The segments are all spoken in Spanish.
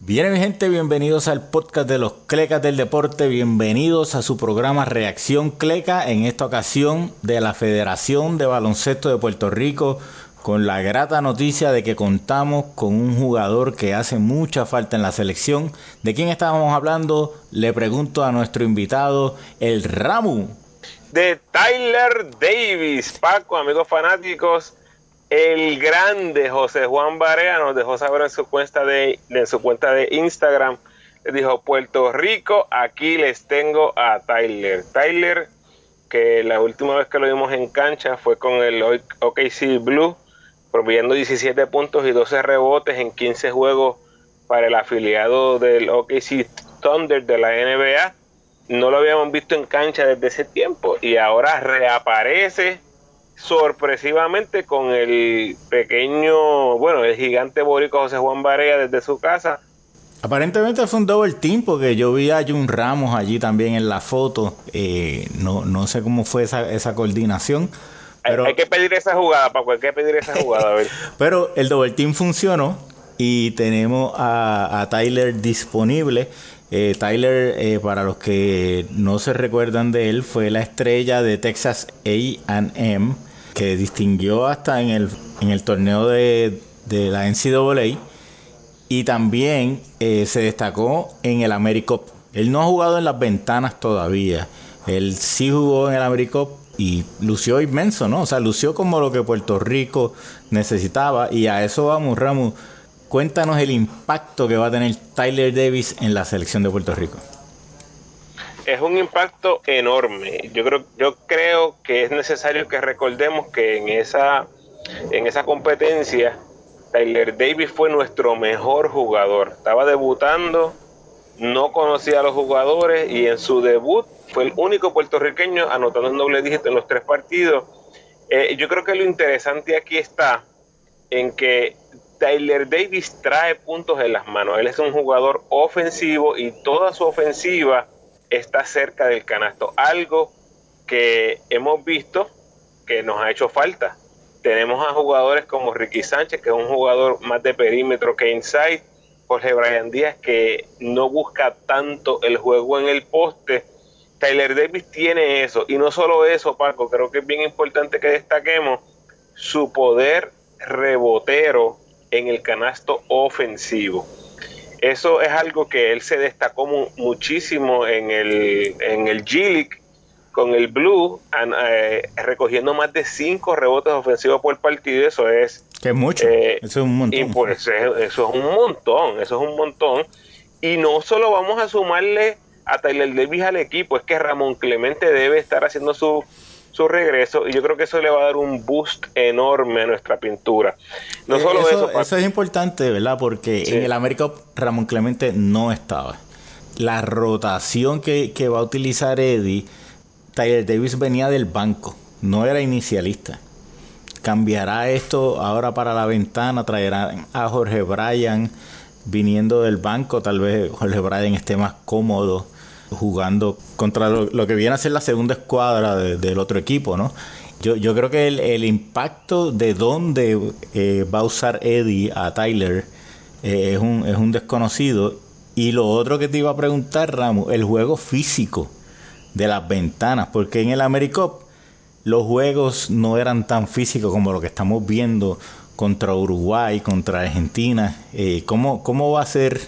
Bien, mi gente, bienvenidos al podcast de los Clecas del Deporte, bienvenidos a su programa Reacción Cleca, en esta ocasión de la Federación de Baloncesto de Puerto Rico, con la grata noticia de que contamos con un jugador que hace mucha falta en la selección. ¿De quién estábamos hablando? Le pregunto a nuestro invitado, el Ramu. De Tyler Davis, Paco, amigos fanáticos el grande José Juan Barea nos dejó saber en su cuenta de, en su cuenta de Instagram. Dijo, Puerto Rico, aquí les tengo a Tyler. Tyler, que la última vez que lo vimos en cancha fue con el OKC Blue, promediando 17 puntos y 12 rebotes en 15 juegos para el afiliado del OKC Thunder de la NBA. No lo habíamos visto en cancha desde ese tiempo y ahora reaparece sorpresivamente con el pequeño, bueno, el gigante borico José Juan Barea desde su casa. Aparentemente fue un double team porque yo vi a Jun Ramos allí también en la foto. Eh, no, no sé cómo fue esa, esa coordinación. Pero... Hay, que pedir esa jugada, Paco, hay que pedir esa jugada. A ver. pero el double team funcionó y tenemos a, a Tyler disponible. Eh, Tyler, eh, para los que no se recuerdan de él, fue la estrella de Texas AM que distinguió hasta en el, en el torneo de, la NCAA y también eh, se destacó en el AmeriCup. Él no ha jugado en las ventanas todavía. Él sí jugó en el AmeriCup y lució inmenso, ¿no? O sea, lució como lo que Puerto Rico necesitaba y a eso vamos, Ramos. Cuéntanos el impacto que va a tener Tyler Davis en la selección de Puerto Rico es un impacto enorme. Yo creo, yo creo que es necesario que recordemos que en esa, en esa competencia Tyler Davis fue nuestro mejor jugador. Estaba debutando, no conocía a los jugadores y en su debut fue el único puertorriqueño anotando un doble dígito en los tres partidos. Eh, yo creo que lo interesante aquí está en que Tyler Davis trae puntos en las manos. Él es un jugador ofensivo y toda su ofensiva está cerca del canasto. Algo que hemos visto que nos ha hecho falta. Tenemos a jugadores como Ricky Sánchez, que es un jugador más de perímetro que inside. Jorge Brian Díaz, que no busca tanto el juego en el poste. Tyler Davis tiene eso. Y no solo eso, Paco, creo que es bien importante que destaquemos su poder rebotero en el canasto ofensivo. Eso es algo que él se destacó muchísimo en el, en el G-League con el Blue, eh, recogiendo más de cinco rebotes ofensivos por partido. Eso es. Que mucho. Eh, eso es un montón. pues eso es un montón. Eso es un montón. Y no solo vamos a sumarle a Tyler Davis al equipo, es que Ramón Clemente debe estar haciendo su su regreso y yo creo que eso le va a dar un boost enorme a nuestra pintura. No eh, solo eso, eso, es importante, ¿verdad? Porque en el América Ramón Clemente no estaba. La rotación que, va a utilizar Eddie, Tyler Davis venía del banco, no era inicialista. Cambiará esto ahora para la ventana, traerá a Jorge Bryan viniendo del banco, tal vez Jorge Bryan esté más cómodo jugando contra lo, que viene a ser la segunda escuadra del otro equipo, ¿no? Yo, yo creo que el, impacto de dónde eh, va a usar Eddie a Tyler eh, es, un, es un desconocido. Y lo otro que te iba a preguntar, Ramos, el juego físico de las ventanas, porque en el AmeriCup los juegos no eran tan físicos como lo que estamos viendo contra Uruguay, contra Argentina. Eh, ¿cómo, ¿Cómo va a ser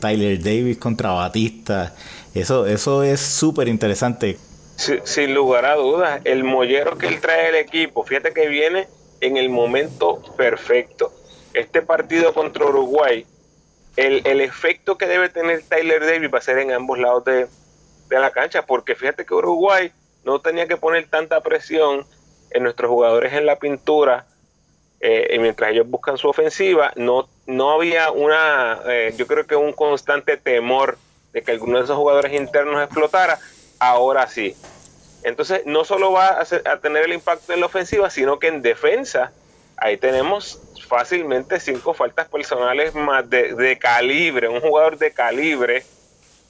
Tyler Davis contra Batista? Eso, eso es súper interesante. Sin, lugar a dudas, el mollero que él trae al equipo, fíjate que viene en el momento perfecto. Este partido contra Uruguay, el, el efecto que debe tener Tyler Davis va a ser en ambos lados de, la cancha, porque fíjate que Uruguay no tenía que poner tanta presión en nuestros jugadores en la pintura eh, mientras ellos buscan su ofensiva, no, no había una, eh, yo creo que un constante temor de que alguno de esos jugadores internos explotara, ahora sí. Entonces, no solo va a, tener el impacto en la ofensiva, sino que en defensa, ahí tenemos fácilmente cinco faltas personales más de, calibre, un jugador de calibre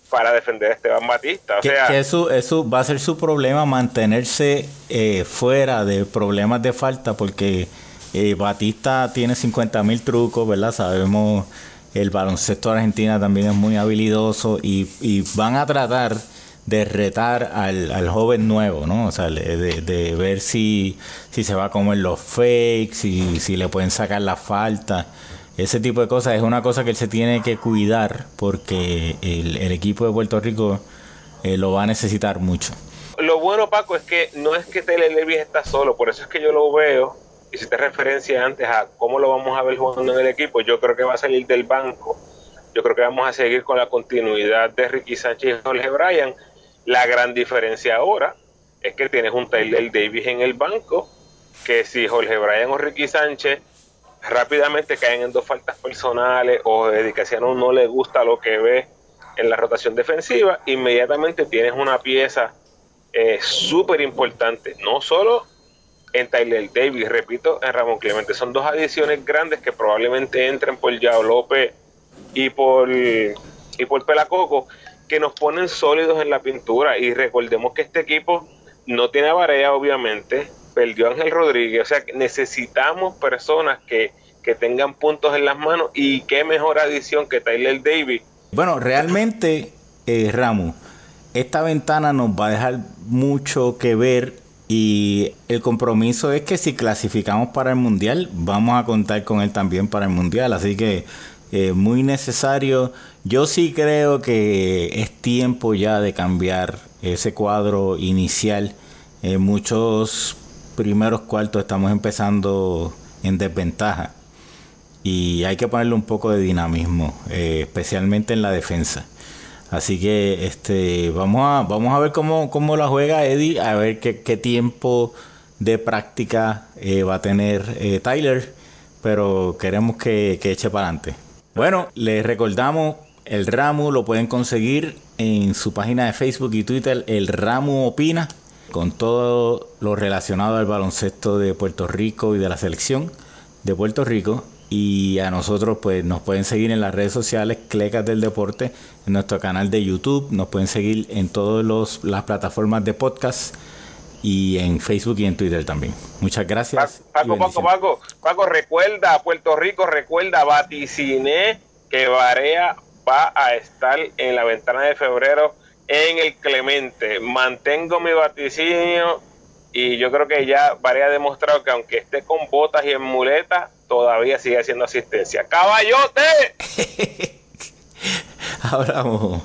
para defender a Esteban Batista. O sea, eso, eso va a ser su problema, mantenerse eh, fuera de problemas de falta, porque eh, Batista tiene 50 mil trucos, ¿verdad? Sabemos El baloncesto Argentina también es muy habilidoso y, van a tratar de retar al, joven nuevo, ¿no? O sea, de, ver si, se va a comer los fakes, si, si le pueden sacar la falta. Ese tipo de cosas es una cosa que él se tiene que cuidar porque el, equipo de Puerto Rico eh, lo va a necesitar mucho. Lo bueno, Paco, es que no es que Taylor Davis está solo, por eso es que yo lo veo, y si te referencia antes a cómo lo vamos a ver jugando en el equipo, yo creo que va a salir del banco. Yo creo que vamos a seguir con la continuidad de Ricky Sánchez y Jorge Bryan. La gran diferencia ahora es que tienes un Taylor Davis en el banco, que si Jorge Bryan o Ricky Sánchez rápidamente caen en dos faltas personales o dedicación no le gusta lo que ve en la rotación defensiva, inmediatamente tienes una pieza eh, súper importante, no solo en Tyler Davis, repito, en Ramón Clemente. Son dos adiciones grandes que probablemente entren por Yao López y por, y por Pelacoco, que nos ponen sólidos en la pintura. Y recordemos que este equipo no tiene a obviamente, perdió a Ángel Rodríguez, o sea, necesitamos personas que, que tengan puntos en las manos. Y qué mejor adición que Tyler Davis. Bueno, realmente, eh, Ramos, esta ventana nos va a dejar mucho que ver y el compromiso es que si clasificamos para el Mundial, vamos a contar con él también para el Mundial. Así que eh, muy necesario. Yo sí creo que es tiempo ya de cambiar ese cuadro inicial. En muchos primeros cuartos estamos empezando en desventaja y hay que ponerle un poco de dinamismo, eh, especialmente en la defensa. Así que este vamos a vamos a ver cómo, cómo la juega Eddie, a ver qué, qué tiempo de práctica eh, va a tener eh, Tyler, pero queremos que, que eche para adelante. Bueno, les recordamos, el Ramu lo pueden conseguir en su página de Facebook y Twitter, el Ramu Opina, con todo lo relacionado al baloncesto de Puerto Rico y de la selección de Puerto Rico. Y a nosotros pues nos pueden seguir en las redes sociales, Clecas del Deporte, en nuestro canal de YouTube, nos pueden seguir en todas las plataformas de podcast y en Facebook y en Twitter también. Muchas gracias. Paco, Paco, Paco, Paco, recuerda, Puerto Rico, recuerda, vaticiné que Varea va a estar en la ventana de febrero en el Clemente. Mantengo mi vaticinio y yo creo que ya Varea ha demostrado que aunque esté con botas y en muletas, todavía sigue haciendo asistencia. ¡Caballote! Hablamos.